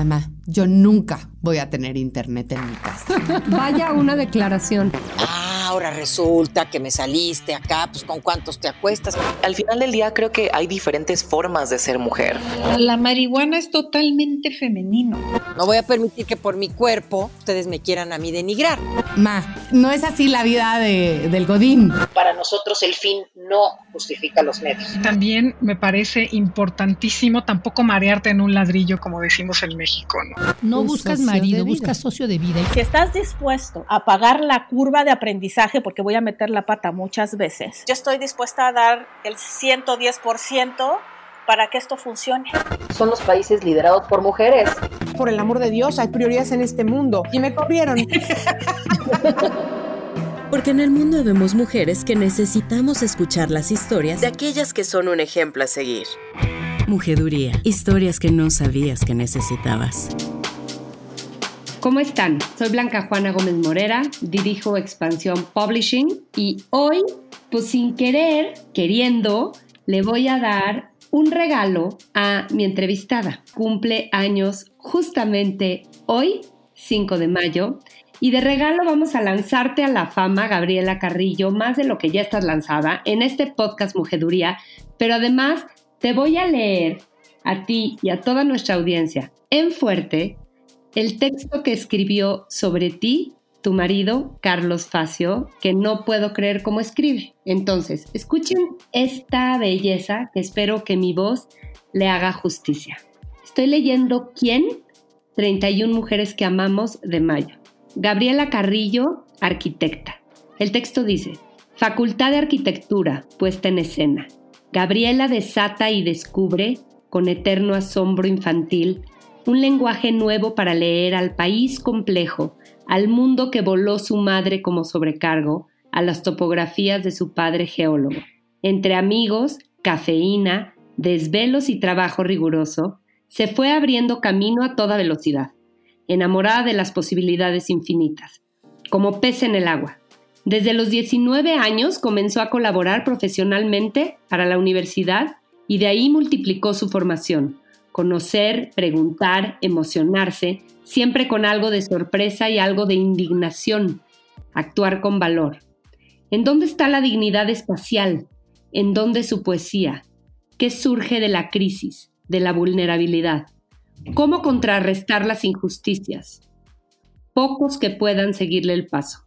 Mamá, yo nunca voy a tener internet en mi casa. Vaya una declaración. Ah, ahora resulta que me saliste acá, pues con cuántos te acuestas. Al final del día creo que hay diferentes formas de ser mujer. La marihuana es totalmente femenino. No voy a permitir que por mi cuerpo ustedes me quieran a mí denigrar. Ma, no es así la vida de, del Godín. Para nosotros el fin no justifica los medios. También me parece importantísimo tampoco marearte en un ladrillo, como decimos en México. No, no buscas marido, buscas socio de vida. Si estás dispuesto a pagar la curva de aprendizaje, porque voy a meter la pata muchas veces, yo estoy dispuesta a dar el 110% para que esto funcione. Son los países liderados por mujeres. Por el amor de Dios, hay prioridades en este mundo. Y me corrieron. Porque en el mundo vemos mujeres que necesitamos escuchar las historias de aquellas que son un ejemplo a seguir. Mujeduría. Historias que no sabías que necesitabas. ¿Cómo están? Soy Blanca Juana Gómez Morera, dirijo Expansión Publishing y hoy, pues sin querer, queriendo, le voy a dar un regalo a mi entrevistada. Cumple años justamente hoy, 5 de mayo, y de regalo vamos a lanzarte a la fama, Gabriela Carrillo, más de lo que ya estás lanzada en este podcast Mujeduría, pero además te voy a leer a ti y a toda nuestra audiencia en fuerte el texto que escribió sobre ti tu marido, Carlos Facio, que no puedo creer cómo escribe. Entonces, escuchen esta belleza que espero que mi voz le haga justicia. Estoy leyendo ¿Quién? 31 mujeres que amamos de mayo. Gabriela Carrillo, arquitecta. El texto dice, Facultad de Arquitectura, puesta en escena. Gabriela desata y descubre, con eterno asombro infantil, un lenguaje nuevo para leer al país complejo, al mundo que voló su madre como sobrecargo, a las topografías de su padre geólogo. Entre amigos, cafeína, desvelos y trabajo riguroso, se fue abriendo camino a toda velocidad enamorada de las posibilidades infinitas, como pez en el agua. Desde los 19 años comenzó a colaborar profesionalmente para la universidad y de ahí multiplicó su formación. Conocer, preguntar, emocionarse, siempre con algo de sorpresa y algo de indignación. Actuar con valor. ¿En dónde está la dignidad espacial? ¿En dónde su poesía? ¿Qué surge de la crisis, de la vulnerabilidad? ¿Cómo contrarrestar las injusticias? Pocos que puedan seguirle el paso.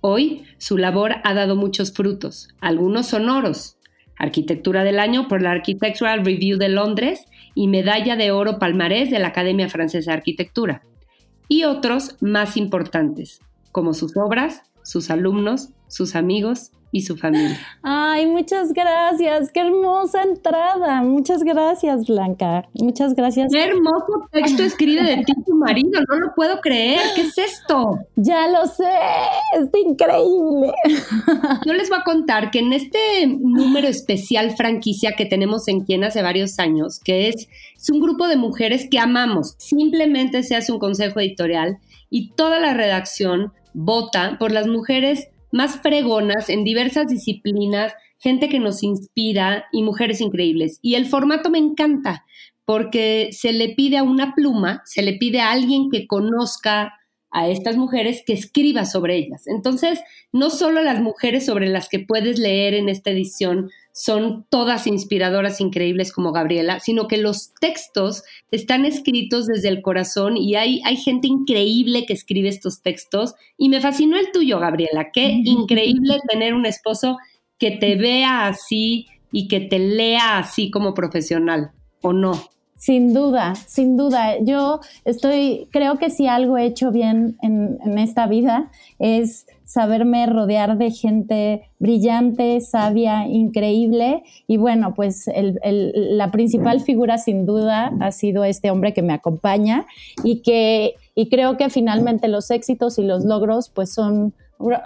Hoy su labor ha dado muchos frutos, algunos sonoros. Arquitectura del Año por la Architectural Review de Londres y Medalla de Oro Palmarés de la Academia Francesa de Arquitectura. Y otros más importantes, como sus obras, sus alumnos, sus amigos y su familia. Ay, muchas gracias. Qué hermosa entrada. Muchas gracias, Blanca. Muchas gracias. Qué hermoso texto escribe de ti tu marido. No lo puedo creer. ¿Qué es esto? Ya lo sé. Es increíble. Yo les voy a contar que en este número especial franquicia que tenemos en Quien hace varios años, que es, es un grupo de mujeres que amamos. Simplemente se hace un consejo editorial y toda la redacción vota por las mujeres más fregonas en diversas disciplinas, gente que nos inspira y mujeres increíbles. Y el formato me encanta porque se le pide a una pluma, se le pide a alguien que conozca a estas mujeres que escriba sobre ellas. Entonces, no solo las mujeres sobre las que puedes leer en esta edición son todas inspiradoras, increíbles como Gabriela, sino que los textos están escritos desde el corazón y hay, hay gente increíble que escribe estos textos. Y me fascinó el tuyo, Gabriela. Qué increíble tener un esposo que te vea así y que te lea así como profesional, ¿o no? Sin duda, sin duda. Yo estoy, creo que si algo he hecho bien en, en esta vida es saberme rodear de gente brillante, sabia, increíble. Y bueno, pues la principal figura sin duda ha sido este hombre que me acompaña y que y creo que finalmente los éxitos y los logros pues son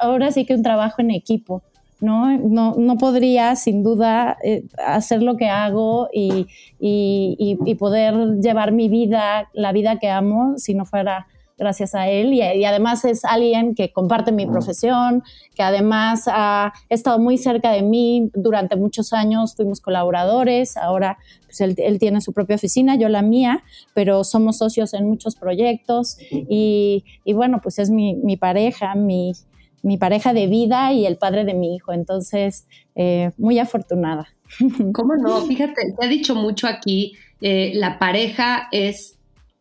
ahora sí que un trabajo en equipo. ¿no? No, podría sin duda eh, hacer lo que hago y, y, poder llevar mi vida, la vida que amo, si no fuera gracias a él y, además es alguien que comparte mi profesión, que además ha estado muy cerca de mí durante muchos años, fuimos colaboradores, ahora pues él, tiene su propia oficina, yo la mía, pero somos socios en muchos proyectos y, bueno, pues es mi, mi pareja, mi, mi pareja de vida y el padre de mi hijo. Entonces, eh, muy afortunada. ¿Cómo no? Fíjate, te ha dicho mucho aquí, eh, la pareja es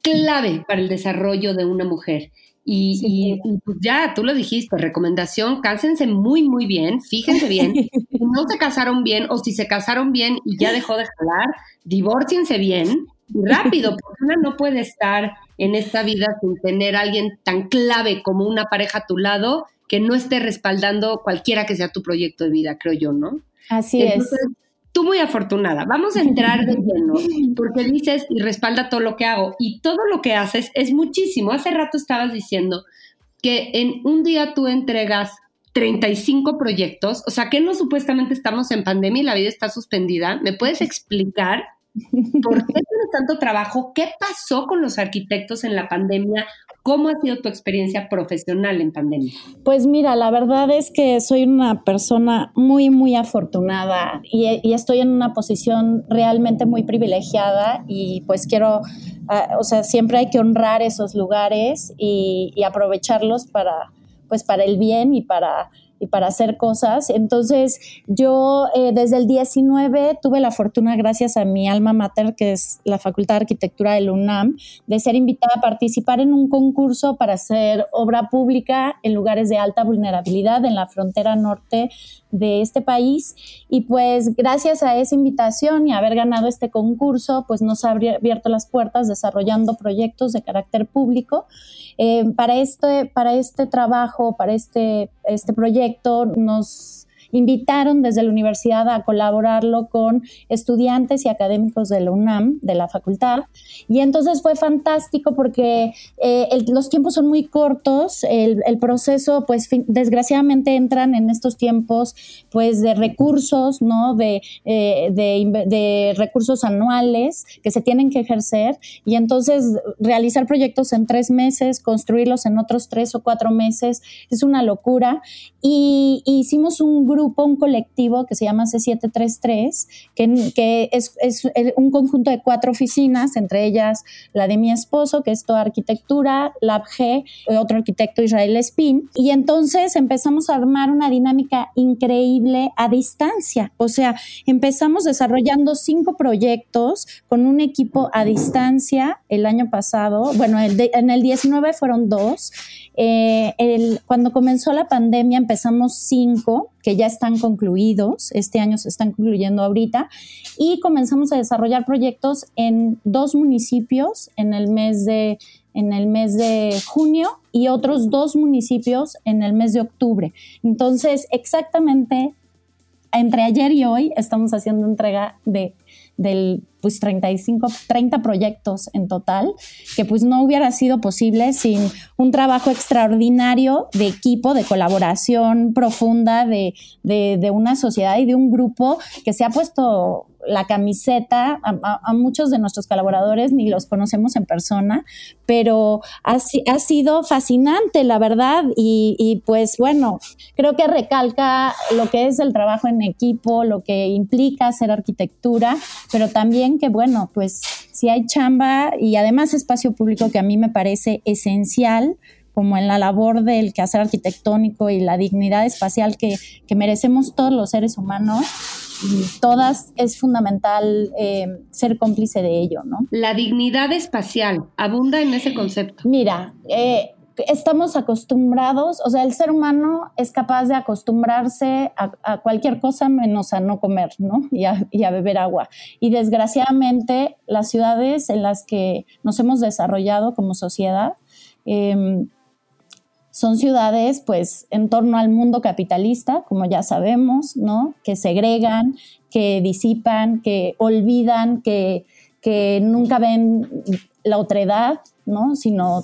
clave para el desarrollo de una mujer. Y, pues ya, tú lo dijiste, recomendación, cásense muy, muy bien, fíjense bien. si no se casaron bien o si se casaron bien y ya dejó de jalar, divórciense bien rápido, porque una no puede estar en esta vida sin tener a alguien tan clave como una pareja a tu lado que no esté respaldando cualquiera que sea tu proyecto de vida, creo yo, ¿no? Así es. Tú muy afortunada. Vamos a entrar de lleno, porque dices y respalda todo lo que hago. Y todo lo que haces es muchísimo. Hace rato estabas diciendo que en un día tú entregas 35 proyectos, o sea que no supuestamente estamos en pandemia y la vida está suspendida. ¿Me puedes explicar ¿Por qué tienes tanto trabajo? ¿Qué pasó con los arquitectos en la pandemia? ¿Cómo ha sido tu experiencia profesional en pandemia? Pues mira, la verdad es que soy una persona muy, muy afortunada y, estoy en una posición realmente muy privilegiada y pues quiero, ah, o sea, siempre hay que honrar esos lugares y, y aprovecharlos para, pues para el bien y para para hacer cosas. Entonces, yo eh, desde el 19 tuve la fortuna, gracias a mi alma mater, que es la Facultad de Arquitectura del UNAM, de ser invitada a participar en un concurso para hacer obra pública en lugares de alta vulnerabilidad en la frontera norte de este país. Y pues gracias a esa invitación y haber ganado este concurso, pues nos ha abierto las puertas desarrollando proyectos de carácter público. Eh, para, este, para este trabajo, para este, este proyecto, nos invitaron desde la universidad a colaborarlo con estudiantes y académicos de la UNAM, de la facultad. Y entonces fue fantástico porque eh, los tiempos son muy cortos, el, proceso, pues desgraciadamente entran en estos tiempos, pues de recursos, ¿no? De, eh, de, recursos anuales que se tienen que ejercer y entonces realizar proyectos en tres meses, construirlos en otros tres o cuatro meses, es una locura. Y, y hicimos un grupo un colectivo que se llama C733, que, que es, es, un conjunto de cuatro oficinas, entre ellas la de mi esposo, que es toda arquitectura, Lab G, otro arquitecto Israel Spin, y entonces empezamos a armar una dinámica increíble a distancia, o sea, empezamos desarrollando cinco proyectos con un equipo a distancia el año pasado, bueno, en el 19 fueron dos, eh, cuando comenzó la pandemia empezamos cinco que ya están concluidos, este año se están concluyendo ahorita, y comenzamos a desarrollar proyectos en dos municipios en el mes de, en el mes de junio y otros dos municipios en el mes de octubre. Entonces, exactamente entre ayer y hoy estamos haciendo entrega de del pues 35, 30 proyectos en total, que pues no hubiera sido posible sin un trabajo extraordinario de equipo, de colaboración profunda de, de una sociedad y de un grupo que se ha puesto la camiseta, a, muchos de nuestros colaboradores ni los conocemos en persona, pero ha, ha sido fascinante, la verdad, y, pues bueno, creo que recalca lo que es el trabajo en equipo, lo que implica hacer arquitectura, pero también que bueno, pues si hay chamba y además espacio público que a mí me parece esencial, como en la labor del quehacer arquitectónico y la dignidad espacial que, que merecemos todos los seres humanos, todas es fundamental eh, ser cómplice de ello, ¿no? La dignidad espacial, abunda en ese concepto. Mira, eh, estamos acostumbrados, o sea, el ser humano es capaz de acostumbrarse a, cualquier cosa menos a no comer, ¿no? Y a, beber agua. Y desgraciadamente las ciudades en las que nos hemos desarrollado como sociedad, em, son ciudades, pues, en torno al mundo capitalista, como ya sabemos, ¿no? Que segregan, que disipan, que olvidan, que, que nunca ven la otredad, ¿no? Sino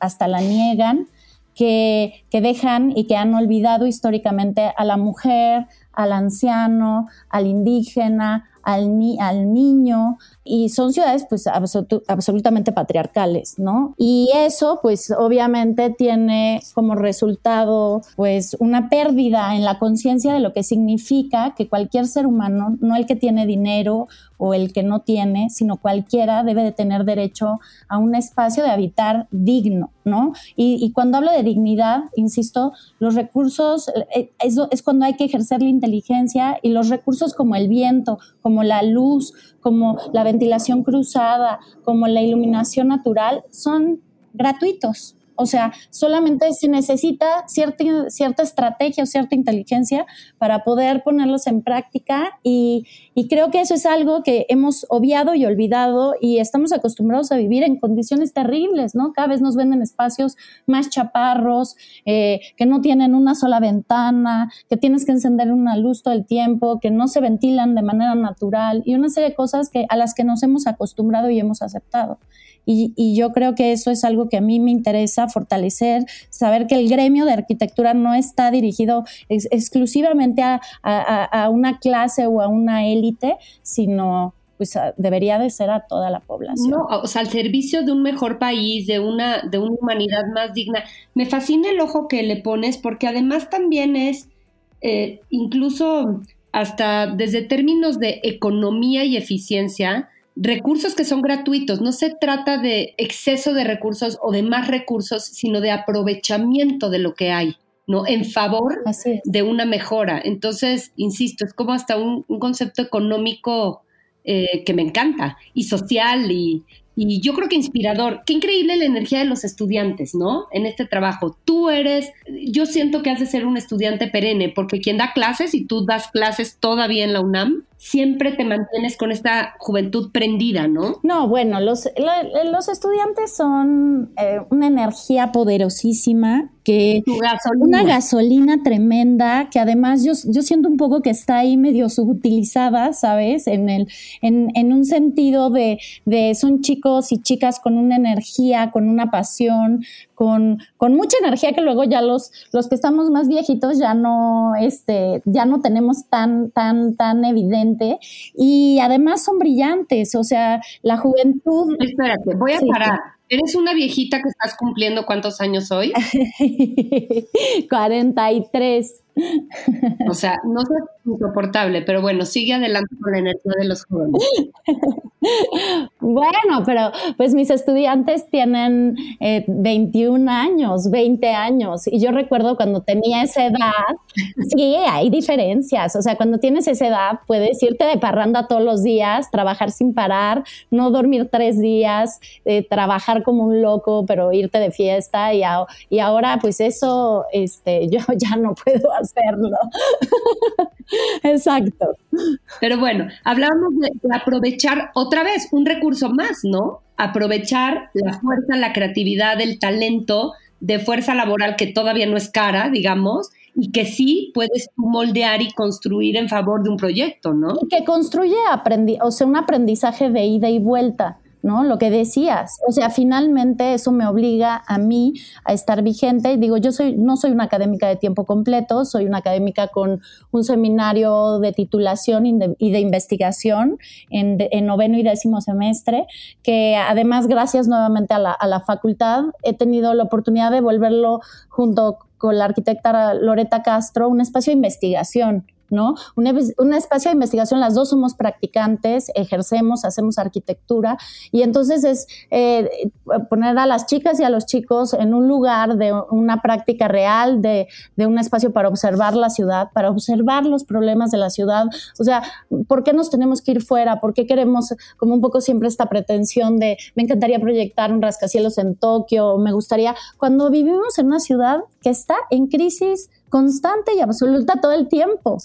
hasta la niegan, que, que dejan y que han olvidado históricamente a la mujer, al anciano, al indígena, al, al niño, y son ciudades pues absolutamente patriarcales, ¿no? Y eso pues obviamente tiene como resultado pues una pérdida en la conciencia de lo que significa que cualquier ser humano, no el que tiene dinero o el que no tiene, sino cualquiera debe de tener derecho a un espacio de habitar digno, ¿no? Y, cuando hablo de dignidad, insisto, los recursos, eh, eso es cuando hay que ejercer la inteligencia y los recursos como el viento, como la luz, como la ventilación cruzada, como la iluminación natural, son gratuitos. O sea, solamente se necesita cierta, cierta estrategia o cierta inteligencia para poder ponerlos en práctica y, creo que eso es algo que hemos obviado y olvidado y estamos acostumbrados a vivir en condiciones terribles, ¿no? Cada vez nos venden espacios más chaparros, eh, que no tienen una sola ventana, que tienes que encender una luz todo el tiempo, que no se ventilan de manera natural y una serie de cosas que, a las que nos hemos acostumbrado y hemos aceptado. Y, yo creo que eso es algo que a mí me interesa fortalecer, saber que el gremio de arquitectura no está dirigido exclusivamente a, una clase o a una élite, sino pues debería de ser a toda la población. No, o sea, al servicio de un mejor país, de una, de una humanidad más digna. Me fascina el ojo que le pones porque además también es eh, incluso hasta desde términos de economía y eficiencia, recursos que son gratuitos. No se trata de exceso de recursos o de más recursos, sino de aprovechamiento de lo que hay, ¿no? En favor de una mejora. Entonces, insisto, es como hasta un, concepto económico eh, que me encanta y social y, y yo creo que inspirador. Qué increíble la energía de los estudiantes, ¿no? En este trabajo. Tú eres, yo siento que has de ser un estudiante perenne, porque quien da clases y tú das clases todavía en la UNAM, siempre te mantienes con esta juventud prendida, ¿no? No, bueno, los, los estudiantes son eh, una energía poderosísima que una gasolina tremenda que además yo, yo siento un poco que está ahí medio subutilizada, ¿sabes? En el en, en un sentido de, de son chicos y chicas con una energía, con una pasión, con, con, mucha energía que luego ya los, los que estamos más viejitos ya no, este, ya no tenemos tan, tan, tan evidente. Y además son brillantes, o sea, la juventud. Espérate, voy a parar. ¿Eres una viejita que estás cumpliendo cuántos años hoy? 43. O sea, no es insoportable, pero bueno, sigue adelante con la energía de los jóvenes. Bueno, pero pues mis estudiantes tienen 21 eh, años, 20 años, y yo recuerdo cuando tenía esa edad, sí, hay diferencias, o sea, cuando tienes esa edad puedes irte de parranda todos los días, trabajar sin parar, no dormir tres días, eh, trabajar como un loco, pero irte de fiesta, y, ahora pues eso, este, yo ya no puedo hacerlo. Exacto. Pero bueno, hablábamos de, aprovechar otra vez un recurso más, ¿no? Aprovechar la fuerza, la creatividad, el talento de fuerza laboral que todavía no es cara, digamos, y que sí puedes moldear y construir en favor de un proyecto, ¿no? Y que construye o sea, un aprendizaje de ida y vuelta. ¿No? Lo que decías. O sea, finalmente eso me obliga a mí a estar vigente. Digo, yo soy, no soy una académica de tiempo completo, soy una académica con un seminario de titulación y de, investigación en, noveno y décimo semestre, que además, gracias nuevamente a la, a la facultad, he tenido la oportunidad de volverlo junto con la arquitecta Loreta Castro un espacio de investigación ¿no? Un, espacio de investigación, las dos somos practicantes, ejercemos, hacemos arquitectura y entonces es eh, poner a las chicas y a los chicos en un lugar de una práctica real, de, un espacio para observar la ciudad, para observar los problemas de la ciudad. O sea, ¿por qué nos tenemos que ir fuera? ¿Por qué queremos como un poco siempre esta pretensión de me encantaría proyectar un rascacielos en Tokio, me gustaría, cuando vivimos en una ciudad que está en crisis constante y absoluta todo el tiempo.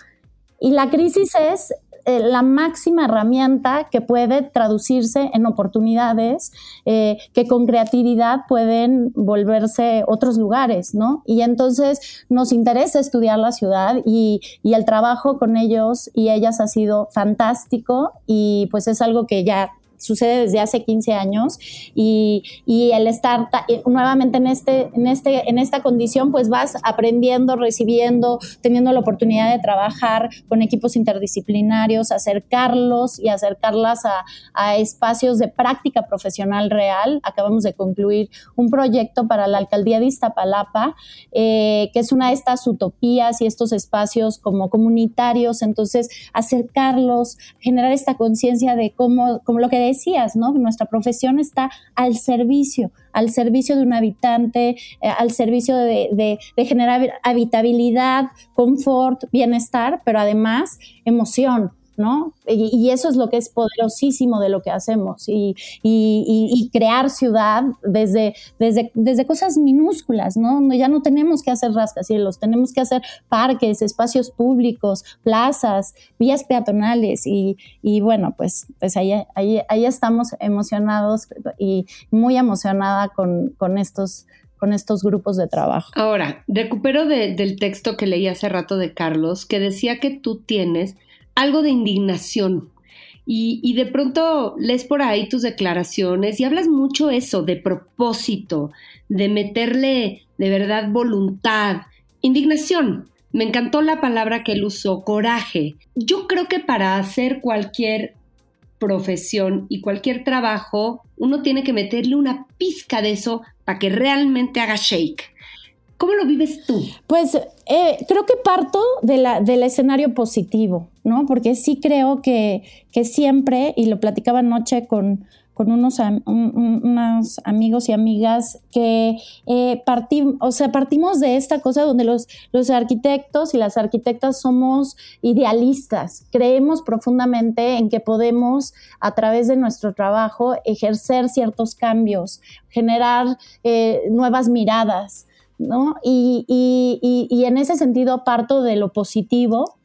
Y la crisis es eh, la máxima herramienta que puede traducirse en oportunidades eh, que con creatividad pueden volverse otros lugares, ¿no? Y entonces nos interesa estudiar la ciudad y, y el trabajo con ellos y ellas ha sido fantástico y pues es algo que ya sucede desde hace 15 años y, y el estar nuevamente en, este, en, este, en esta condición, pues vas aprendiendo, recibiendo, teniendo la oportunidad de trabajar con equipos interdisciplinarios, acercarlos y acercarlas a, a espacios de práctica profesional real. Acabamos de concluir un proyecto para la alcaldía de Iztapalapa, eh, que es una de estas utopías y estos espacios como comunitarios, entonces acercarlos, generar esta conciencia de cómo, como lo que decías, ¿no? Nuestra profesión está al servicio, al servicio de un habitante, eh, al servicio de, de generar habitabilidad, confort, bienestar, pero además emoción, ¿no? Y, eso es lo que es poderosísimo de lo que hacemos y, crear ciudad desde, desde, desde, cosas minúsculas, ¿no? Ya no tenemos que hacer rascacielos, tenemos que hacer parques, espacios públicos, plazas, vías peatonales y, bueno, pues, pues ahí, ahí, ahí, estamos emocionados y muy emocionada con, con estos con estos grupos de trabajo. Ahora, recupero del texto que leí hace rato de Carlos, que decía que tú tienes algo de indignación. Y, de pronto lees por ahí tus declaraciones y hablas mucho eso, de propósito, de meterle de verdad voluntad, indignación. Me encantó la palabra que él usó, coraje. Yo creo que para hacer cualquier profesión y cualquier trabajo, uno tiene que meterle una pizca de eso para que realmente haga shake. ¿Cómo lo vives tú? Pues eh, creo que parto del escenario positivo, ¿no? Porque sí creo que, siempre, y lo platicaba anoche con, con unos, unos, amigos y amigas que eh, o sea, partimos de esta cosa donde los, los arquitectos y las arquitectas somos idealistas, creemos profundamente en que podemos a través de nuestro trabajo ejercer ciertos cambios, generar eh, nuevas miradas. ¿No? Y, en ese sentido parto de lo positivo,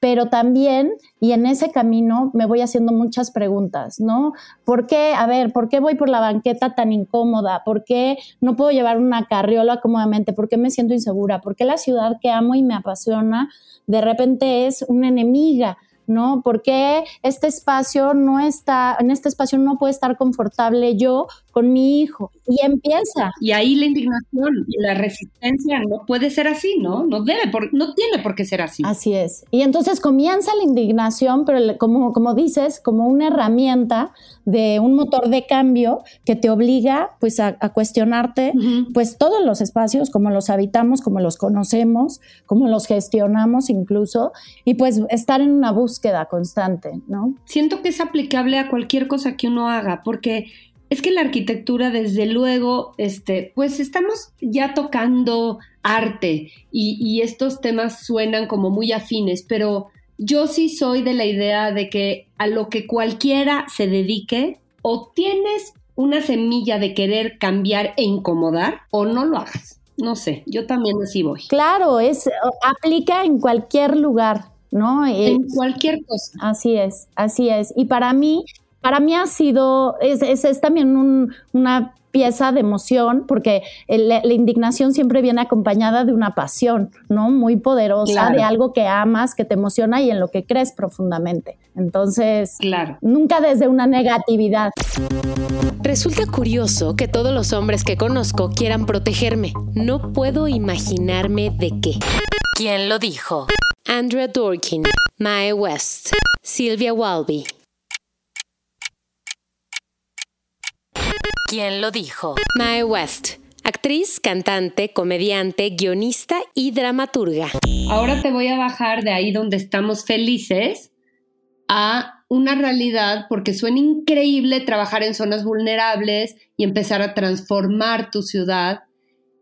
pero también, y en ese camino me voy haciendo muchas preguntas, ¿no? ¿Por qué, a ver, por qué voy por la banqueta tan incómoda? ¿Por qué no puedo llevar una carriola cómodamente? ¿Por qué me siento insegura? ¿Por qué la ciudad que amo y me apasiona de repente es una enemiga? ¿no? ¿Por qué este espacio no está, en este espacio no puede estar confortable yo con mi hijo? Y empieza. Y ahí la indignación y la resistencia no puede ser así, ¿no? No debe, por, no tiene por qué ser así. Así es. Y entonces comienza la indignación, pero como, como dices, como una herramienta de un motor de cambio que te obliga pues a, cuestionarte pues todos los espacios, como los habitamos, como los conocemos, como los gestionamos incluso, y pues estar en una búsqueda constante, ¿no? Siento que es aplicable a cualquier cosa que uno haga, porque es que la arquitectura, desde luego, este, pues estamos ya tocando arte y, y estos temas suenan como muy afines, pero yo sí soy de la idea de que a lo que cualquiera se dedique, o tienes una semilla de querer cambiar e incomodar, o no lo hagas. No sé, yo también así voy. Claro, es aplica en cualquier lugar, ¿no? En cualquier cosa. Así es, así es. Y para mí, para mí ha sido, es, es, también un, una pieza de emoción, porque la, indignación siempre viene acompañada de una pasión, ¿no? Muy poderosa, de algo que amas, que te emociona y en lo que crees profundamente. Entonces, claro. nunca desde una negatividad. Resulta curioso que todos los hombres que conozco quieran protegerme. No puedo imaginarme de qué. ¿Quién lo dijo? Andrea Dorkin, Mae West, Sylvia Walby. ¿Quién lo dijo? Mae West, actriz, cantante, comediante, guionista y dramaturga. Ahora te voy a bajar de ahí donde estamos felices a una realidad porque suena increíble trabajar en zonas vulnerables y empezar a transformar tu ciudad,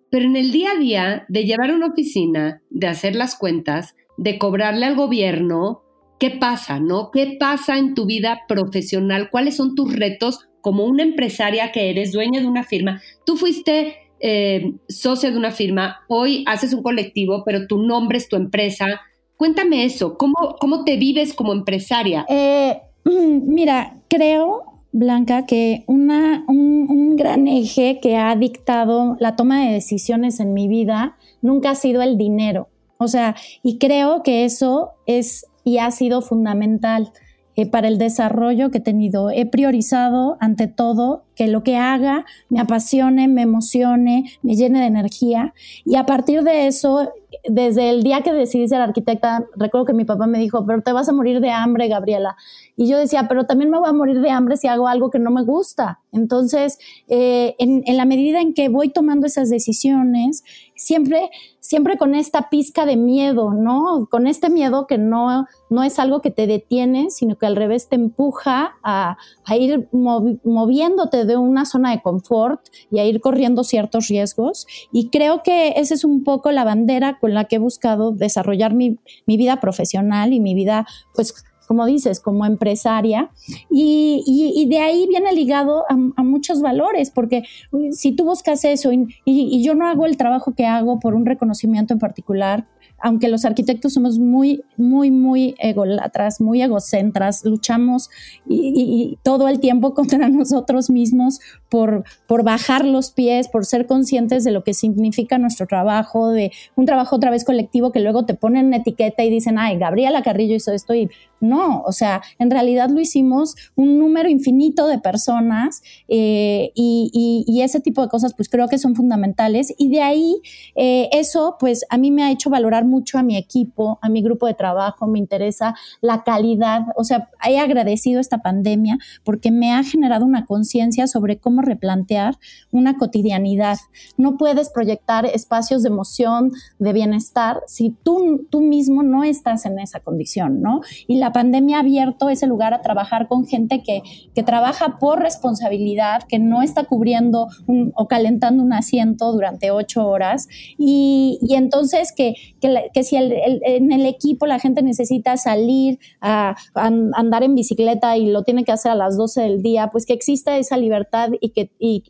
pero en el día a día de llevar una oficina, de hacer las cuentas, de cobrarle al gobierno, ¿qué pasa, no? ¿Qué pasa en tu vida profesional? ¿Cuáles son tus retos como una empresaria que eres, dueña de una firma, tú fuiste eh, socia de una firma, hoy haces un colectivo, pero tu nombre es tu empresa. Cuéntame eso, ¿cómo, cómo te vives como empresaria? Eh, mira, creo, Blanca, que un, un gran eje que ha dictado la toma de decisiones en mi vida nunca ha sido el dinero. O sea, y creo que eso es y ha sido fundamental eh, para el desarrollo que he tenido. He priorizado ante todo que lo que haga me apasione, me emocione, me llene de energía. Y a partir de eso, desde el día que decidí ser arquitecta, recuerdo que mi papá me dijo, pero te vas a morir de hambre, Gabriela. Y yo decía, pero también me voy a morir de hambre si hago algo que no me gusta. Entonces, eh, en, la medida en que voy tomando esas decisiones, siempre, siempre con esta pizca de miedo, ¿no? Con este miedo que no, no es algo que te detiene, sino que al revés te empuja a, a ir moviéndote de una zona de confort y a ir corriendo ciertos riesgos. Y creo que esa es un poco la bandera con la que he buscado desarrollar mi, mi vida profesional y mi vida, pues, como dices, como empresaria. Y, y, de ahí viene ligado a, muchos valores, porque si tú buscas eso y, y, yo no hago el trabajo que hago por un reconocimiento en particular, aunque los arquitectos somos muy, muy, muy egolatras, muy egocentras, luchamos y, todo el tiempo contra nosotros mismos por, por bajar los pies, por ser conscientes de lo que significa nuestro trabajo, de un trabajo otra vez colectivo que luego te ponen una etiqueta y dicen, ay, Gabriela Carrillo hizo esto y no, o sea, en realidad lo hicimos un número infinito de personas eh, y, ese tipo de cosas pues creo que son fundamentales y de ahí eh, eso pues a mí me ha hecho valorar mucho a mi equipo, a mi grupo de trabajo, me interesa la calidad, o sea, he agradecido esta pandemia porque me ha generado una conciencia sobre cómo replantear una cotidianidad. No puedes proyectar espacios de emoción, de bienestar, si tú, tú mismo no estás en esa condición, ¿no? Y la pandemia ha abierto ese lugar a trabajar con gente que, que trabaja por responsabilidad, que no está cubriendo o calentando un asiento durante ocho horas y, y entonces que, que, que si en el equipo la gente necesita salir a, andar en bicicleta y lo tiene que hacer a las 12 del día, pues que exista esa libertad y que y,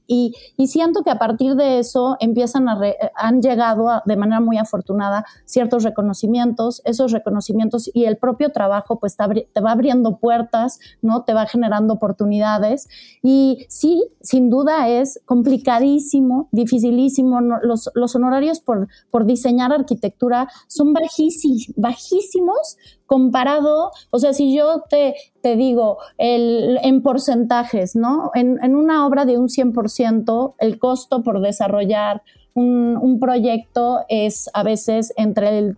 siento que a partir de eso empiezan a han llegado de manera muy afortunada ciertos reconocimientos, esos reconocimientos y el propio trabajo pues te, va abriendo puertas, ¿no? Te va generando oportunidades y sí, sin duda es complicadísimo, dificilísimo, los, los honorarios por, por diseñar arquitectura son bajísimos comparado, o sea, si yo te, te digo el, en porcentajes, ¿no? En, en, una obra de un 100%, el costo por desarrollar un, un proyecto es a veces entre el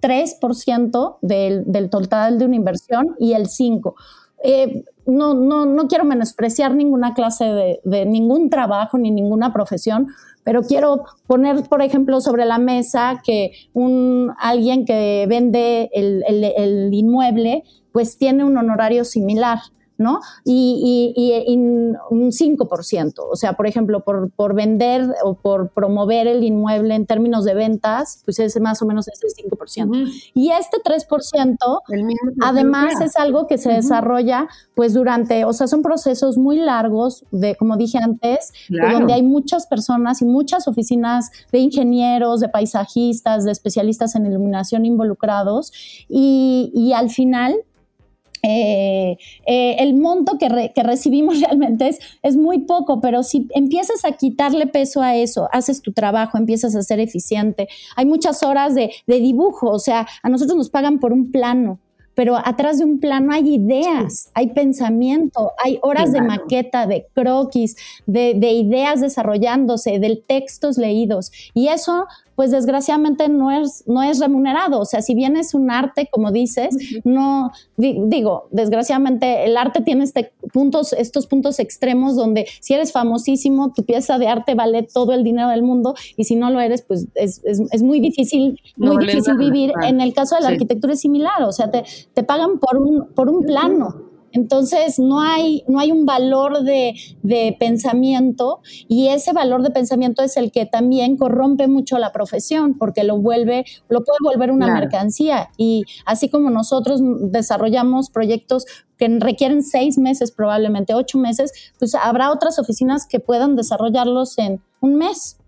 3% del, del, total de una inversión y el 5%. Eh, no, no, no quiero menospreciar ninguna clase de, de, ningún trabajo ni ninguna profesión, pero quiero poner, por ejemplo, sobre la mesa que un, alguien que vende el, el, el inmueble, pues tiene un honorario similar. ¿No? Y, y, un 5%, o sea, por ejemplo, por, por, vender o por promover el inmueble en términos de ventas, pues es más o menos ese 5%. Y este 3%, además, es algo que se desarrolla pues durante, o sea, son procesos muy largos, de, como dije antes, donde hay muchas personas y muchas oficinas de ingenieros, de paisajistas, de especialistas en iluminación involucrados, y, y al final eh, eh, el monto que, recibimos realmente es, es, muy poco, pero si empiezas a quitarle peso a eso, haces tu trabajo, empiezas a ser eficiente. Hay muchas horas de, dibujo, o sea, a nosotros nos pagan por un plano pero atrás de un plano hay ideas, hay pensamiento, hay horas de maqueta, de croquis, de, de, ideas desarrollándose, de textos leídos. Y eso pues desgraciadamente no es, no es remunerado. O sea, si bien es un arte, como dices, no, digo, desgraciadamente el arte tiene este puntos, estos puntos extremos donde si eres famosísimo, tu pieza de arte vale todo el dinero del mundo y si no lo eres, pues es, es, es muy difícil, muy difícil vivir. En el caso de la arquitectura es similar, o sea, te, te pagan por un, por un plano. Entonces no hay, no hay un valor de, de, pensamiento y ese valor de pensamiento es el que también corrompe mucho la profesión porque lo vuelve, lo puede volver una mercancía. Y así como nosotros desarrollamos proyectos que requieren seis meses, probablemente ocho meses, pues habrá otras oficinas que puedan desarrollarlos en un mes.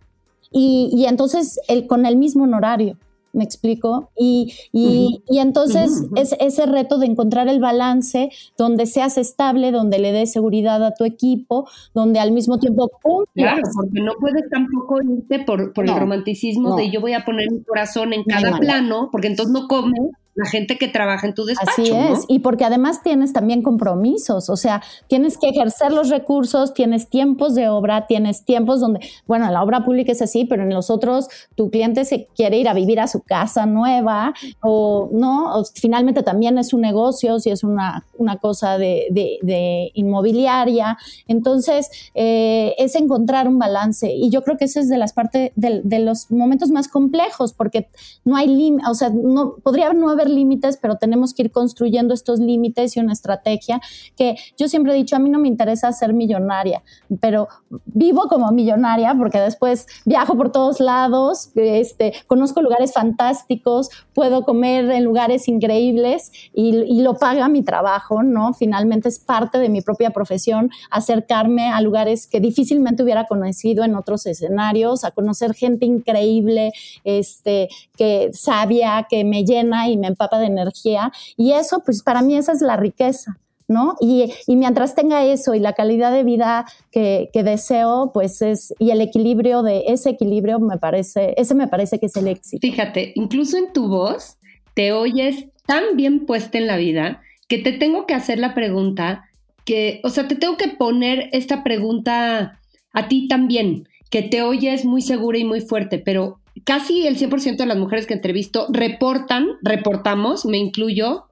Y, y entonces el, con el mismo honorario me explico. Y, y, y entonces es ese reto de encontrar el balance donde seas estable, donde le des seguridad a tu equipo, donde al mismo tiempo Claro, porque no puedes tampoco irte por, por el romanticismo de yo voy a poner mi corazón en cada plano, porque entonces no comes la gente que trabaja en tu despacho. Así es, y porque además tienes también compromisos, o sea, tienes que ejercer los recursos, tienes tiempos de obra, tienes tiempos donde, bueno, en la obra pública es así, pero en los otros tu cliente se quiere ir a vivir a su casa nueva o no, finalmente también es un negocio, si es una, una cosa de, de, inmobiliaria. Entonces, eh, es encontrar un balance y yo creo que ese es de las partes, de, de los momentos más complejos porque no hay límites, o sea, no, podría no haber límites, pero tenemos que ir construyendo estos límites y una estrategia que yo siempre he dicho, a mí no me interesa ser millonaria, pero vivo como millonaria porque después viajo por todos lados, este, conozco lugares fantásticos, puedo comer en lugares increíbles y, y lo paga mi trabajo, ¿no? Finalmente es parte de mi propia profesión acercarme a lugares que difícilmente hubiera conocido en otros escenarios, a conocer gente increíble, este, que sabia, que me llena y me empapa de energía. Y eso, pues para mí esa es la riqueza. ¿No? Y, y, mientras tenga eso y la calidad de vida que, que, deseo, pues es, y el equilibrio de ese equilibrio me parece, ese me parece que es el éxito. Fíjate, incluso en tu voz te oyes tan bien puesta en la vida que te tengo que hacer la pregunta que, o sea, te tengo que poner esta pregunta a ti también, que te oyes muy segura y muy fuerte, pero casi el 100% de las mujeres que entrevisto reportan, reportamos, me incluyo,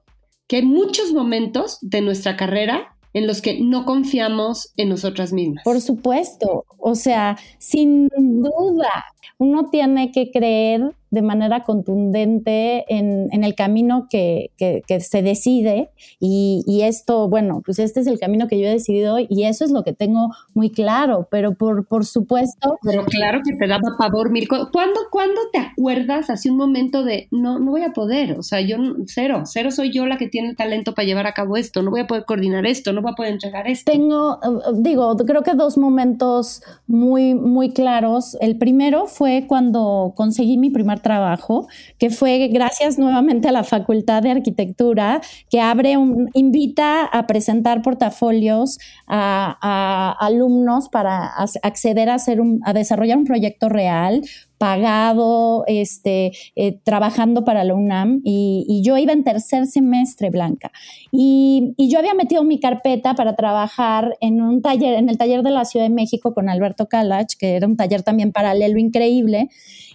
que hay muchos momentos de nuestra carrera en los que no confiamos en nosotras mismas. Por supuesto, o sea, sin duda, uno tiene que creer de manera contundente en, el camino que, se decide y, esto, bueno, pues este es el camino que yo he decidido y eso es lo que tengo muy claro, pero por, por supuesto... Pero claro que te daba pavor mil cosas. ¿Cuándo, ¿Cuándo te acuerdas hace un momento de, no, no voy a poder? O sea, yo cero, cero soy yo la que tiene el talento para llevar a cabo esto, no voy a poder coordinar esto, no voy a poder entregar esto. Tengo, digo, creo que dos momentos muy, muy claros. El primero fue cuando conseguí mi primer trabajo, que fue gracias nuevamente a la Facultad de Arquitectura, que abre un, invita a presentar portafolios a, alumnos para acceder a, hacer un, a desarrollar un proyecto real pagado, este, eh, trabajando para la UNAM y, yo iba en tercer semestre, Blanca. Y, y, yo había metido mi carpeta para trabajar en un taller, en el taller de la Ciudad de México con Alberto Calach, que era un taller también paralelo increíble.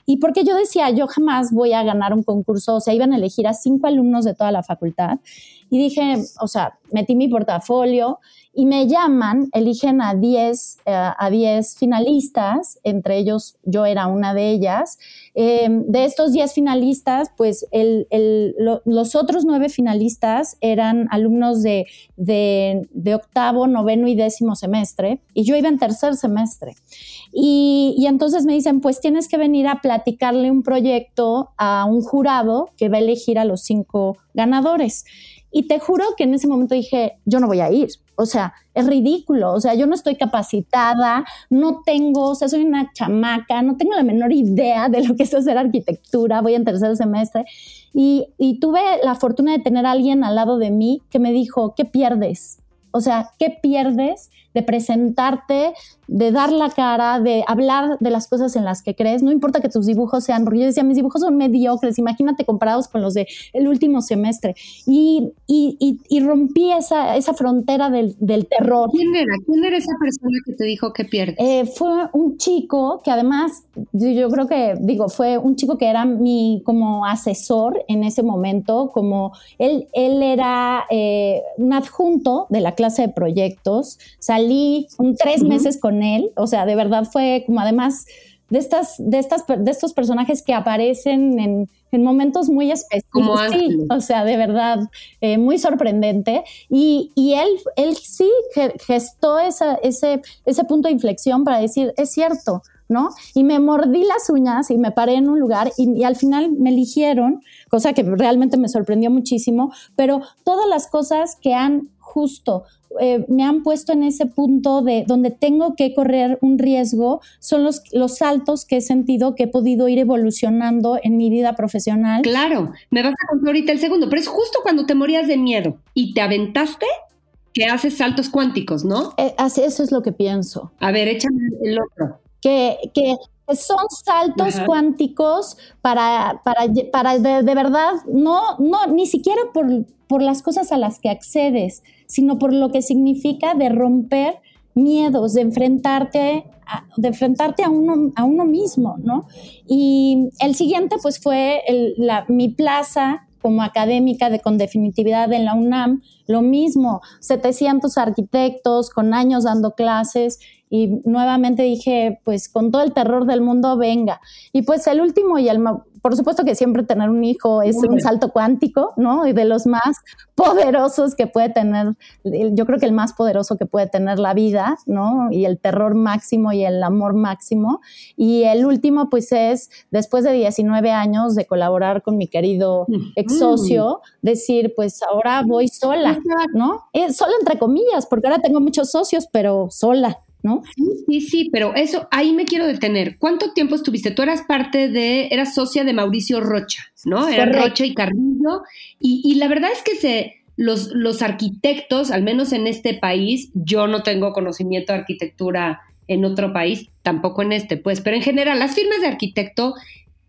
Y porque yo decía, yo jamás voy a ganar un concurso, o sea, iban a elegir a cinco alumnos de toda la facultad. Y dije, o sea, metí mi portafolio y me llaman, eligen a 10 eh, a 10 finalistas, entre ellos yo era una de ellas. Em, de estos 10 finalistas, pues el, el, los otros nueve finalistas eran alumnos de, de, de, octavo, noveno y décimo semestre, y yo iba en tercer semestre. Y, y entonces me dicen, pues tienes que venir a platicarle un proyecto a un jurado que va a elegir a los cinco ganadores. Y te juro que en ese momento dije, yo no voy a ir. O sea, es ridículo. O sea, yo no estoy capacitada, no tengo, o sea, soy una chamaca, no tengo la menor idea de lo que es hacer arquitectura, voy en tercer semestre. Y, y tuve la fortuna de tener a alguien al lado de mí que me dijo, ¿qué pierdes? O sea, ¿qué pierdes de presentarte, de dar la cara, de hablar de las cosas en las que crees? No importa que tus dibujos sean, porque yo decía, mis dibujos son mediocres, imagínate comparados con los del el último semestre. Y, y, y, rompí esa, esa frontera del, del, terror. ¿Quién era? ¿Quién era esa persona que te dijo que pierdes? Eh, fue un chico que además, yo, creo que, digo, fue un chico que era mi como asesor en ese momento, como él, él era eh, un adjunto de la clase de proyectos. Salí un tres meses con él, o sea, de verdad fue como además de estas, de estas, de estos personajes que aparecen en, en momentos muy específicos. Sí, o sea, de verdad, eh, muy sorprendente. Y, y, él, él sí gestó esa, ese, ese punto de inflexión para decir, es cierto, ¿no? Y me mordí las uñas y me paré en un lugar y, y, al final me eligieron, cosa que realmente me sorprendió muchísimo, pero todas las cosas que han justo eh, me han puesto en ese punto de donde tengo que correr un riesgo son los, los saltos que he sentido que he podido ir evolucionando en mi vida profesional. Claro, me vas a contar ahorita el segundo, pero es justo cuando te morías de miedo y te aventaste que haces saltos cuánticos, ¿no? Eh, así, eso es lo que pienso. A ver, échame el otro. Que, que son saltos cuánticos para, para, para de, verdad, no, no, ni siquiera por, por las cosas a las que accedes, sino por lo que significa de romper miedos, de enfrentarte a, de enfrentarte a uno, a uno mismo, ¿no? Y el siguiente, pues, fue la, mi plaza como académica de con definitividad en la UNAM, lo mismo, 700 arquitectos con años dando clases y nuevamente dije, pues con todo el terror del mundo, venga. Y pues el último y el por supuesto que siempre tener un hijo es un salto cuántico, ¿no? Y de los más poderosos que puede tener, yo creo que el más poderoso que puede tener la vida, ¿no? Y el terror máximo y el amor máximo. Y el último, pues es, después de 19 años de colaborar con mi querido ex socio, decir, pues ahora voy sola, ¿no? Eh, sola entre comillas, porque ahora tengo muchos socios, pero sola. ¿No? Sí, sí, pero eso, ahí me quiero detener. ¿Cuánto tiempo estuviste? Tú eras parte de, eras socia de Mauricio Rocha, ¿no? Era Rocha y Carrillo. Y, la verdad es que se, los, los arquitectos, al menos en este país, yo no tengo conocimiento de arquitectura en otro país, tampoco en este, pues, pero en general, las firmas de arquitecto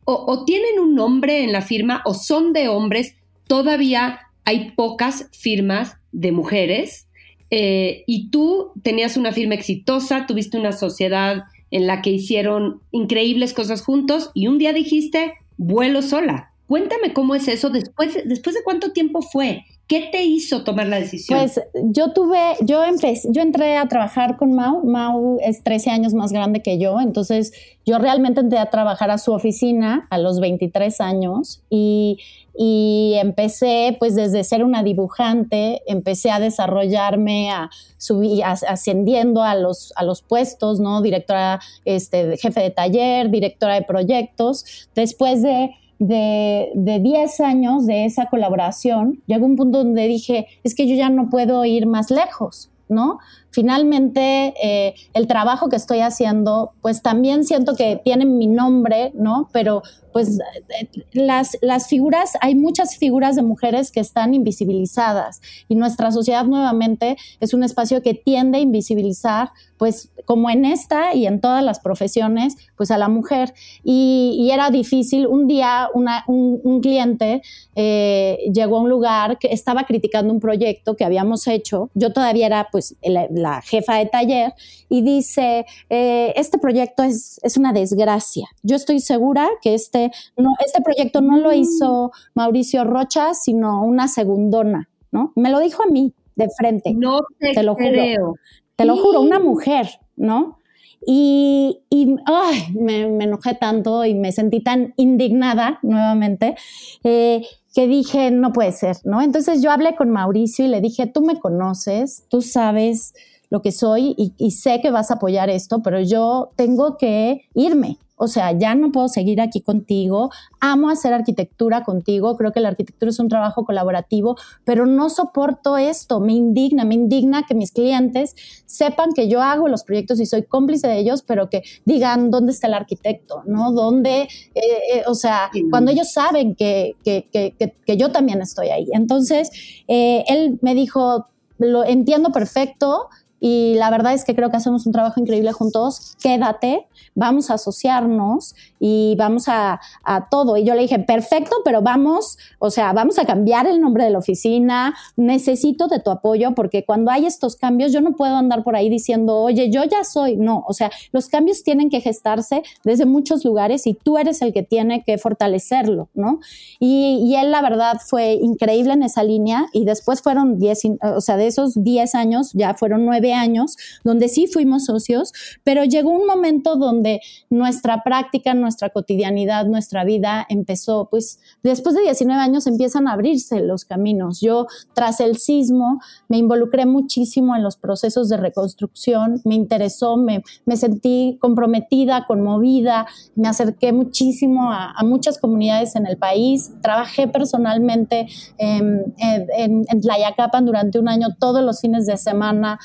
o tienen un nombre en la firma o son de hombres, todavía hay pocas firmas de mujeres eh, y tú tenías una firma exitosa, tuviste una sociedad en la que hicieron increíbles cosas juntos y un día dijiste, vuelo sola. Cuéntame cómo es eso, después, después de cuánto tiempo fue, ¿qué te hizo tomar la decisión? Pues yo tuve, yo empecé, yo entré a trabajar con Mau, Mau es 13 años más grande que yo, entonces yo realmente entré a trabajar a su oficina a los 23 años y y empecé pues desde ser una dibujante, empecé a desarrollarme, a subir, ascendiendo a los, a los puestos, ¿no? Directora, este, jefe de taller, directora de proyectos. Después de, de, de 10 años de esa colaboración, llegó un punto donde dije, es que yo ya no puedo ir más lejos, ¿no? Finalmente, eh, el trabajo que estoy haciendo, pues también siento que tiene mi nombre, ¿no? Pero pues eh, las, las figuras, hay muchas figuras de mujeres que están invisibilizadas y nuestra sociedad nuevamente es un espacio que tiende a invisibilizar, pues como en esta y en todas las profesiones, pues a la mujer. Y, era difícil. Un día un, cliente eh, llegó a un lugar que estaba criticando un proyecto que habíamos hecho. Yo todavía era pues la, jefa de taller y dice, eh, este proyecto es, es una desgracia. Yo estoy segura que este no, este proyecto no lo hizo Mauricio Rocha, sino una segundona, ¿no? Me lo dijo a mí de frente. No te, lo juro. Te lo juro, una mujer, ¿no? Y, me, enojé tanto y me sentí tan indignada nuevamente eh, que dije, no puede ser, ¿no? Entonces yo hablé con Mauricio y le dije, tú me conoces, tú sabes lo que soy y sé que vas a apoyar esto, pero yo tengo que irme, o sea, ya no puedo seguir aquí contigo, amo hacer arquitectura contigo, creo que la arquitectura es un trabajo colaborativo, pero no soporto esto, me indigna, me indigna que mis clientes sepan que yo hago los proyectos y soy cómplice de ellos, pero que digan dónde está el arquitecto, ¿no? ¿Dónde, eh, eh, o sea, cuando ellos saben que, que, que, que, yo también estoy ahí. Entonces, eh, él me dijo, lo entiendo perfecto, y la verdad es que creo que hacemos un trabajo increíble juntos. Quédate, vamos a asociarnos y vamos a, a, todo. Y yo le dije, perfecto, pero vamos, o sea, vamos a cambiar el nombre de la oficina. Necesito de tu apoyo porque cuando hay estos cambios, yo no puedo andar por ahí diciendo, oye, yo ya soy. No, o sea, los cambios tienen que gestarse desde muchos lugares y tú eres el que tiene que fortalecerlo, ¿no? Y, y él, la verdad, fue increíble en esa línea y después fueron 10, o sea, de esos 10 años ya fueron 9 años, donde sí fuimos socios, pero llegó un momento donde nuestra práctica, nuestra cotidianidad, nuestra vida empezó, pues después de 19 años empiezan a abrirse los caminos. Yo, tras el sismo, me involucré muchísimo en los procesos de reconstrucción, me interesó, me, me sentí comprometida, conmovida, me acerqué muchísimo a, muchas comunidades en el país, trabajé personalmente en, en, en Tlayacapan durante un año, todos los fines de semana,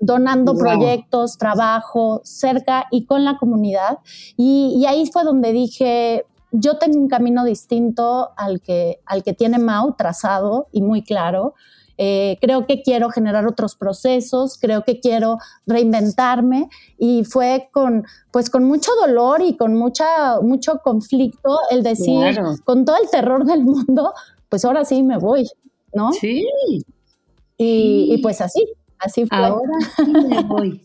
donando proyectos, trabajo cerca y con la comunidad. Y, ahí fue donde dije, yo tengo un camino distinto al que, al que tiene Mau trazado y muy claro. eh, creo que quiero generar otros procesos, creo que quiero reinventarme y fue con, pues con mucho dolor y con mucha, mucho conflicto el decir, con todo el terror del mundo, pues ahora sí me voy, ¿no? Sí. Y, pues así, así fue. Ahora sí me voy.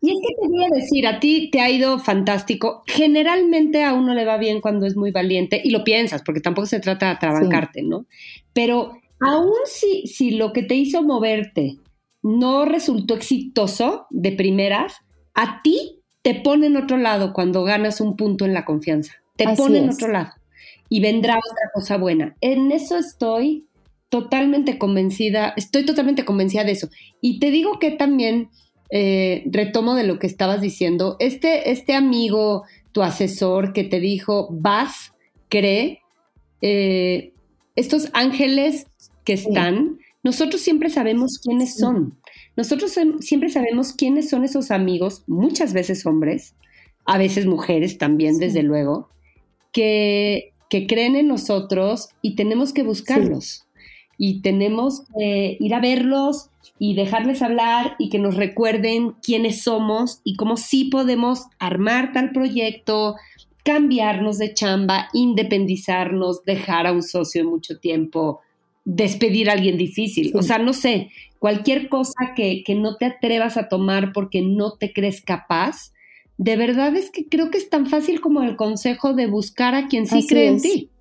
Y es que te voy a decir, a ti te ha ido fantástico. Generalmente a uno le va bien cuando es muy valiente y lo piensas, porque tampoco se trata de trabancarte, ¿no? Pero aún si, si lo que te hizo moverte no resultó exitoso de primeras, a ti te pone en otro lado cuando ganas un punto en la confianza. Te pone en otro lado y vendrá otra cosa buena. En eso estoy totalmente convencida, estoy totalmente convencida de eso. Y te digo que también eh, retomo de lo que estabas diciendo, este, este amigo, tu asesor que te dijo, vas, cree, eh, estos ángeles que están, nosotros siempre sabemos quiénes son. Nosotros siempre sabemos quiénes son esos amigos, muchas veces hombres, a veces mujeres también, desde luego, que, que, creen en nosotros y tenemos que buscarlos. Y tenemos que ir a verlos y dejarles hablar y que nos recuerden quiénes somos y cómo sí podemos armar tal proyecto, cambiarnos de chamba, independizarnos, dejar a un socio de mucho tiempo, despedir a alguien difícil. O sea, no sé, cualquier cosa que, que no te atrevas a tomar porque no te crees capaz, de verdad es que creo que es tan fácil como el consejo de buscar a quien sí cree en ti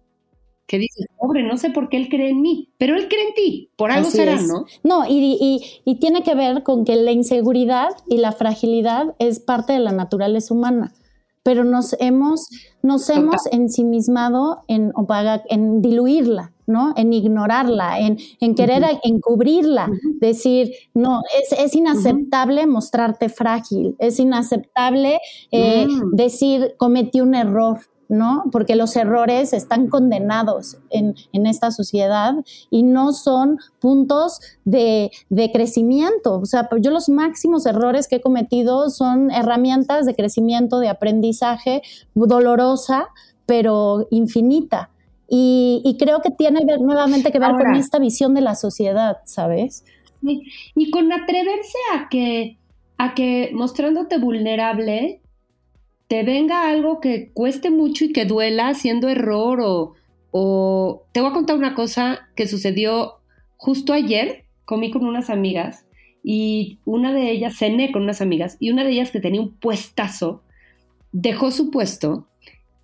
que dices, pobre, no sé por qué él cree en mí, pero él cree en ti, por algo será, ¿no? No, y, y, tiene que ver con que la inseguridad y la fragilidad es parte de la naturaleza humana, pero nos hemos, nos hemos ensimismado en, en diluirla, ¿no? En ignorarla, en, en querer encubrirla, decir, no, es, es inaceptable mostrarte frágil, es inaceptable eh, mm. decir, cometí un error, ¿no? Porque los errores están condenados en, esta sociedad y no son puntos de, crecimiento. O sea, yo los máximos errores que he cometido son herramientas de crecimiento, de aprendizaje, dolorosa, pero infinita. Y, creo que tiene nuevamente que ver con esta visión de la sociedad, ¿sabes? Y con atreverse a que, a que mostrándote vulnerable, te venga algo que cueste mucho y que duela haciendo error o, o... Te voy a contar una cosa que sucedió justo ayer, comí con unas amigas y una de ellas, cené con unas amigas y una de ellas que tenía un puestazo, dejó su puesto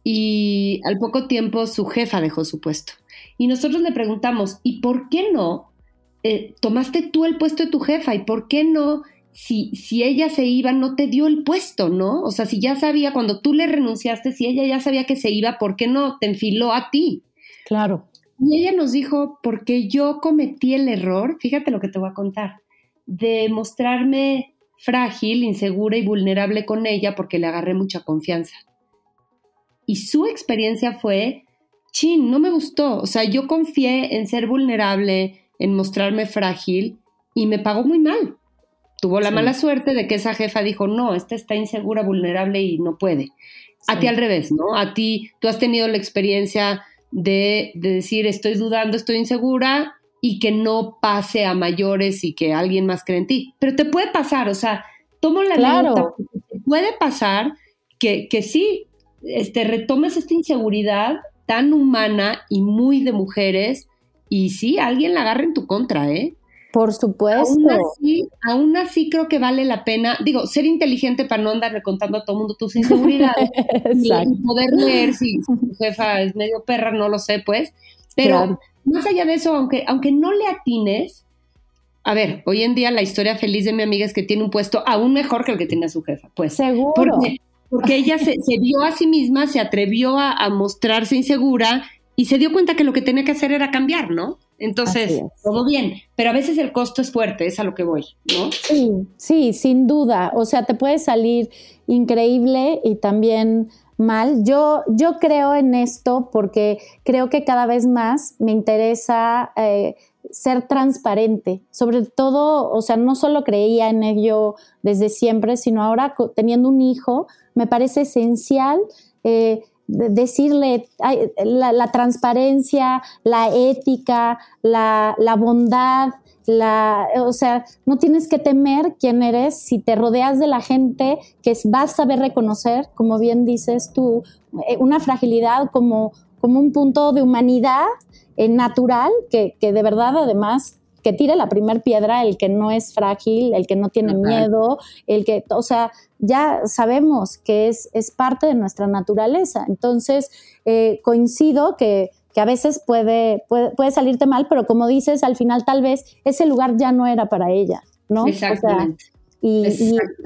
y al poco tiempo su jefa dejó su puesto. Y nosotros le preguntamos, ¿y por qué no eh, tomaste tú el puesto de tu jefa? ¿Y por qué no si, si ella se iba, no te dio el puesto, ¿no? O sea, si ya sabía, cuando tú le renunciaste, si ella ya sabía que se iba, ¿por qué no te enfiló a ti? Claro. Y ella nos dijo, porque yo cometí el error, fíjate lo que te voy a contar, de mostrarme frágil, insegura y vulnerable con ella porque le agarré mucha confianza. Y su experiencia fue, chin, no me gustó. O sea, yo confié en ser vulnerable, en mostrarme frágil y me pagó muy mal. Tuvo la mala suerte de que esa jefa dijo, no, esta está insegura, vulnerable y no puede. A ti al revés, ¿no? A ti, tú has tenido la experiencia de, decir, estoy dudando, estoy insegura y que no pase a mayores y que alguien más cree en ti. Pero te puede pasar, o sea, tomo la claro. puede pasar que, que sí, este, retomes esta inseguridad tan humana y muy de mujeres y sí, alguien la agarra en tu contra, ¿eh? Por supuesto. Aún así, creo que vale la pena, digo, ser inteligente para no andar recontando a todo el mundo tus inseguridades y, poder leer si, tu jefa es medio perra, no lo sé, pues. Pero más allá de eso, aunque, aunque no le atines, a ver, hoy en día la historia feliz de mi amiga es que tiene un puesto aún mejor que el que tiene su jefa, pues. Seguro. Porque, porque ella se, vio a sí misma, se atrevió a, a mostrarse insegura y se dio cuenta que lo que tenía que hacer era cambiar, ¿no? Entonces, todo bien, pero a veces el costo es fuerte, es a lo que voy, ¿no? Sí, sí, sin duda. O sea, te puede salir increíble y también mal. Yo, yo creo en esto porque creo que cada vez más me interesa eh, ser transparente. Sobre todo, o sea, no solo creía en ello desde siempre, sino ahora teniendo un hijo, me parece esencial. Eh, decirle la, transparencia, la ética, la, bondad, la, o sea, no tienes que temer quién eres. Si te rodeas de la gente que vas a saber reconocer, como bien dices tú, eh, una fragilidad como, como un punto de humanidad eh, natural que, que de verdad además que tire la primer piedra, el que no es frágil, el que no tiene miedo, el que, o sea, ya sabemos que es, es parte de nuestra naturaleza. Entonces, eh, coincido que, que, a veces puede, puede, salirte mal, pero como dices, al final tal vez ese lugar ya no era para ella, ¿no? Exactamente. y,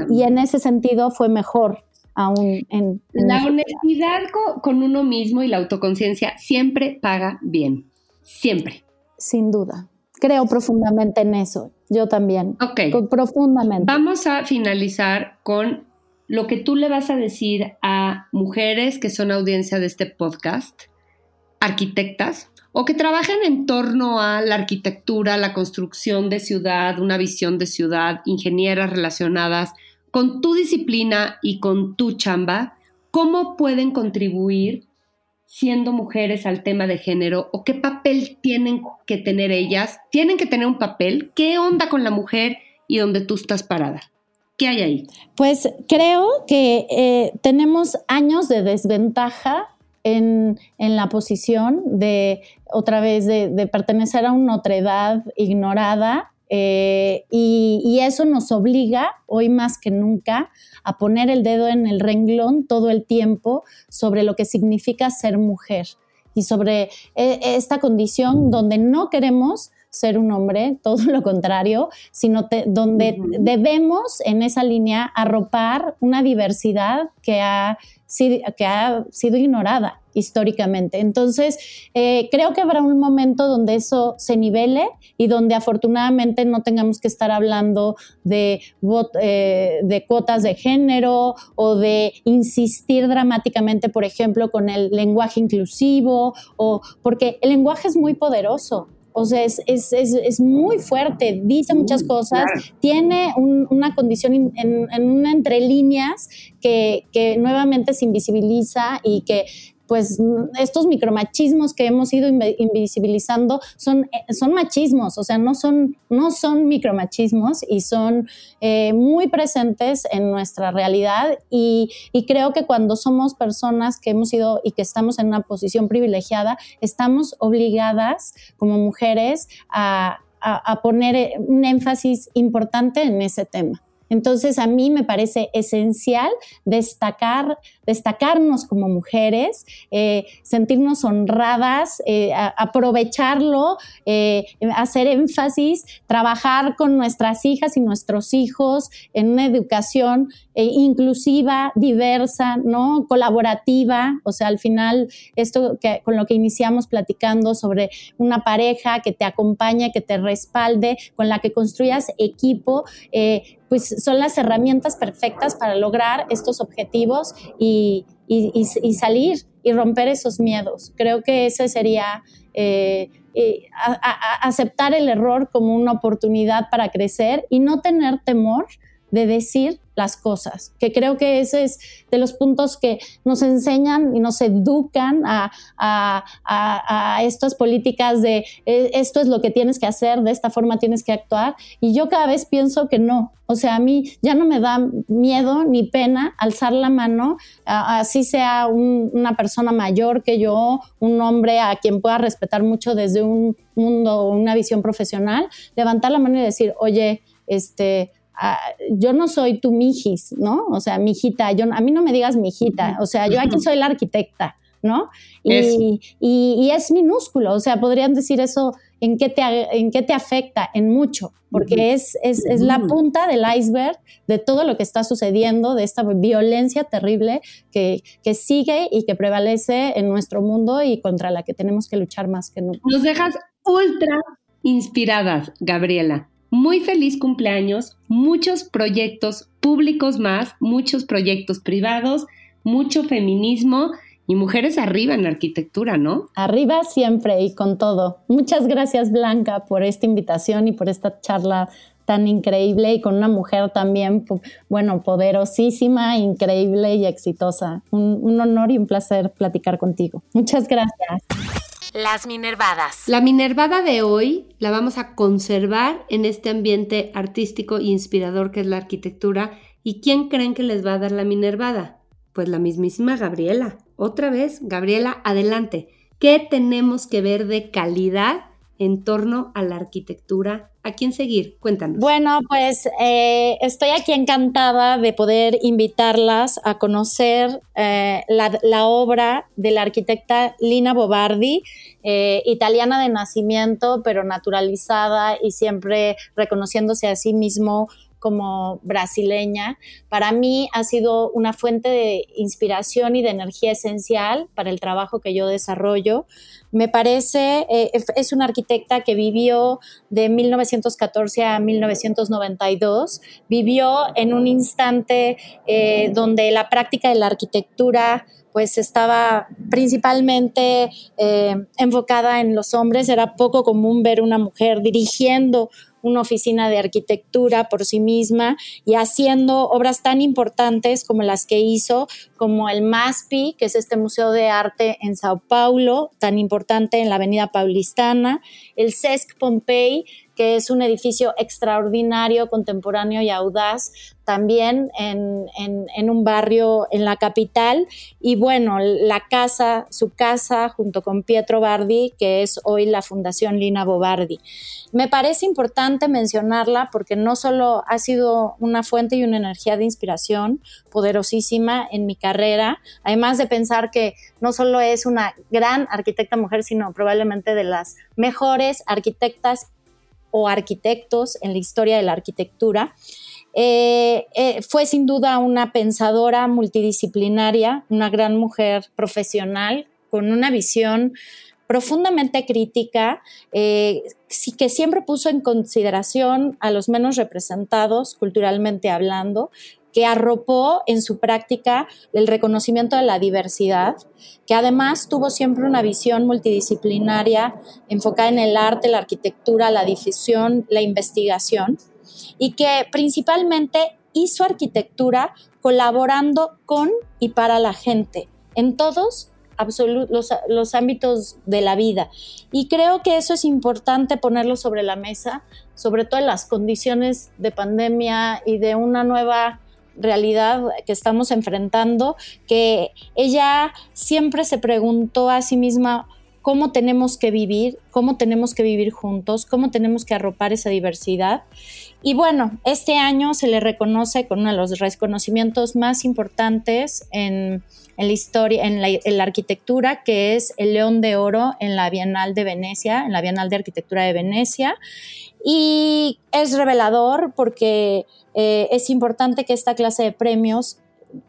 y, en ese sentido fue mejor aún en... la honestidad con uno mismo y la autoconciencia siempre paga bien, siempre. Sin duda creo profundamente en eso. Yo también. Ok. Profundamente. Vamos a finalizar con lo que tú le vas a decir a mujeres que son audiencia de este podcast, arquitectas, o que trabajen en torno a la arquitectura, la construcción de ciudad, una visión de ciudad, ingenieras relacionadas con tu disciplina y con tu chamba, ¿cómo pueden contribuir siendo mujeres al tema de género o qué papel tienen que tener ellas? ¿Tienen que tener un papel? ¿Qué onda con la mujer y donde tú estás parada? ¿Qué hay ahí? Pues creo que eh, tenemos años de desventaja en, la posición de, otra vez, de, pertenecer a una otredad ignorada eh, y, y, eso nos obliga, hoy más que nunca, a poner el dedo en el renglón todo el tiempo sobre lo que significa ser mujer y sobre eh, esta condición donde no queremos ser un hombre, todo lo contrario, sino donde debemos en esa línea arropar una diversidad que ha, que ha sido ignorada históricamente. Entonces, eh, creo que habrá un momento donde eso se nivele y donde afortunadamente no tengamos que estar hablando de, eh, de cuotas de género o de insistir dramáticamente, por ejemplo, con el lenguaje inclusivo, o porque el lenguaje es muy poderoso. O sea, es, es, es, es, muy fuerte, dice muchas cosas, tiene una condición en, en, una entre líneas que, que, nuevamente se invisibiliza y que pues estos micromachismos que hemos ido invisibilizando son, eh, son machismos, o sea, no son, no son micromachismos y son eh, muy presentes en nuestra realidad y, creo que cuando somos personas que hemos ido y que estamos en una posición privilegiada, estamos obligadas como mujeres a poner eh, un énfasis importante en ese tema. Entonces, a mí me parece esencial destacar, destacarnos como mujeres, eh, sentirnos honradas, eh, aprovecharlo, eh, hacer énfasis, trabajar con nuestras hijas y nuestros hijos en una educación inclusiva, diversa, ¿no? colaborativa. O sea, al final, esto con lo que iniciamos platicando sobre una pareja que te acompaña, que te respalde, con la que construyas equipo, pues son las herramientas perfectas para lograr estos objetivos y, salir y romper esos miedos. Creo que ese sería eh, eh, aceptar el error como una oportunidad para crecer y no tener temor de decir las cosas, que creo que ese es de los puntos que nos enseñan y nos educan a, estas políticas de e, esto es lo que tienes que hacer, de esta forma tienes que actuar. Y yo cada vez pienso que no. O sea, a mí ya no me da miedo ni pena alzar la mano, así sea una persona mayor que yo, un hombre a quien pueda respetar mucho desde un mundo, una visión profesional, levantar la mano y decir, oye, este, yo no soy tu mijis, ¿no? O sea, mijita, yo, a mí no me digas mijita, o sea, yo aquí soy la arquitecta, ¿no? Y es, minúsculo, o sea, podrían decir eso, ¿en qué te, en qué te afecta? En mucho, porque es, es, es, la punta del iceberg de todo lo que está sucediendo, de esta violencia terrible que, que sigue y que prevalece en nuestro mundo y contra la que tenemos que luchar más que nunca. Nos dejas ultra inspiradas, Gabriela muy feliz cumpleaños, muchos proyectos públicos más, muchos proyectos privados, mucho feminismo y mujeres arriba en la arquitectura, ¿no? Arriba siempre y con todo. Muchas gracias Blanca por esta invitación y por esta charla tan increíble y con una mujer también, bueno, poderosísima, increíble y exitosa. Un, un honor y un placer platicar contigo. Muchas gracias. Las Minervadas. La Minervada de hoy la vamos a conservar en este ambiente artístico e inspirador que es la arquitectura. ¿Y quién creen que les va a dar la Minervada? Pues la mismísima Gabriela. Otra vez, Gabriela, adelante. ¿Qué tenemos que ver de calidad en torno a la arquitectura ¿A quién seguir? Cuéntanos. Bueno, pues eh, estoy aquí encantada de poder invitarlas a conocer eh, la, obra de la arquitecta Lina Bobardi, eh, italiana de nacimiento, pero naturalizada y siempre reconociéndose a sí mismo como brasileña, para mí ha sido una fuente de inspiración y de energía esencial para el trabajo que yo desarrollo. Me parece, eh, es una arquitecta que vivió de 1914 a 1992, vivió en un instante eh, donde la práctica de la arquitectura pues estaba principalmente eh, enfocada en los hombres, era poco común ver una mujer dirigiendo una oficina de arquitectura por sí misma y haciendo obras tan importantes como las que hizo, como el MASPI, que es este Museo de Arte en Sao Paulo, tan importante en la Avenida Paulistana, el CESC Pompey, que es un edificio extraordinario, contemporáneo y audaz, también en, un barrio en la capital. Y bueno, la casa, su casa, junto con Pietro Bardi, que es hoy la Fundación Lina Bobardi. Me parece importante mencionarla porque no solo ha sido una fuente y una energía de inspiración poderosísima en mi carrera, además de pensar que no solo es una gran arquitecta mujer, sino probablemente de las mejores arquitectas o arquitectos en la historia de la arquitectura. Eh, eh, fue sin duda una pensadora multidisciplinaria, una gran mujer profesional con una visión profundamente crítica, eh, que siempre puso en consideración a los menos representados culturalmente hablando, que arropó en su práctica el reconocimiento de la diversidad, que además tuvo siempre una visión multidisciplinaria enfocada en el arte, la arquitectura, la difusión, la investigación, y que principalmente hizo arquitectura colaborando con y para la gente en todos los, ámbitos de la vida. Y creo que eso es importante ponerlo sobre la mesa, sobre todo en las condiciones de pandemia y de una nueva realidad que estamos enfrentando, que ella siempre se preguntó a sí misma cómo tenemos que vivir, cómo tenemos que vivir juntos, cómo tenemos que arropar esa diversidad. Y bueno, este año se le reconoce con uno de los reconocimientos más importantes en, la historia, en la, arquitectura, que es el León de Oro en la Bienal de Venecia, en la Bienal de Arquitectura de Venecia. Y es revelador porque eh, es importante que esta clase de premios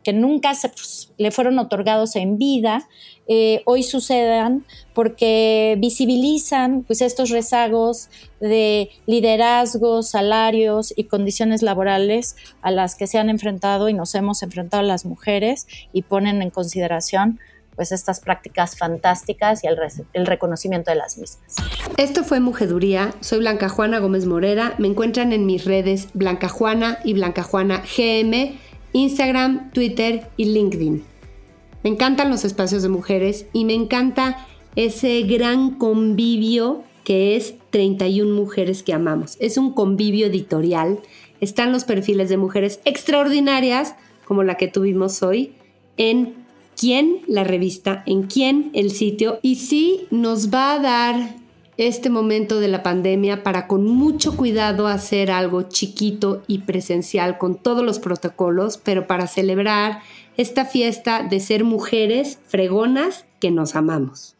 que nunca se, pues, le fueron otorgados en vida, eh, hoy sucedan porque visibilizan pues, estos rezagos de liderazgos, salarios y condiciones laborales a las que se han enfrentado y nos hemos enfrentado las mujeres y ponen en consideración pues estas prácticas fantásticas y el, el, reconocimiento de las mismas. Esto fue Mujeduría, soy Blanca Juana Gómez Morera, me encuentran en mis redes Blanca Juana y Blanca Juana GM, Instagram, Twitter y LinkedIn. Me encantan los espacios de mujeres y me encanta ese gran convivio que es 31 mujeres que amamos. Es un convivio editorial. Están los perfiles de mujeres extraordinarias, como la que tuvimos hoy, en quién la revista, en quién el sitio. Y sí nos va a dar este momento de la pandemia para con mucho cuidado hacer algo chiquito y presencial con todos los protocolos, pero para celebrar esta fiesta de ser mujeres fregonas que nos amamos.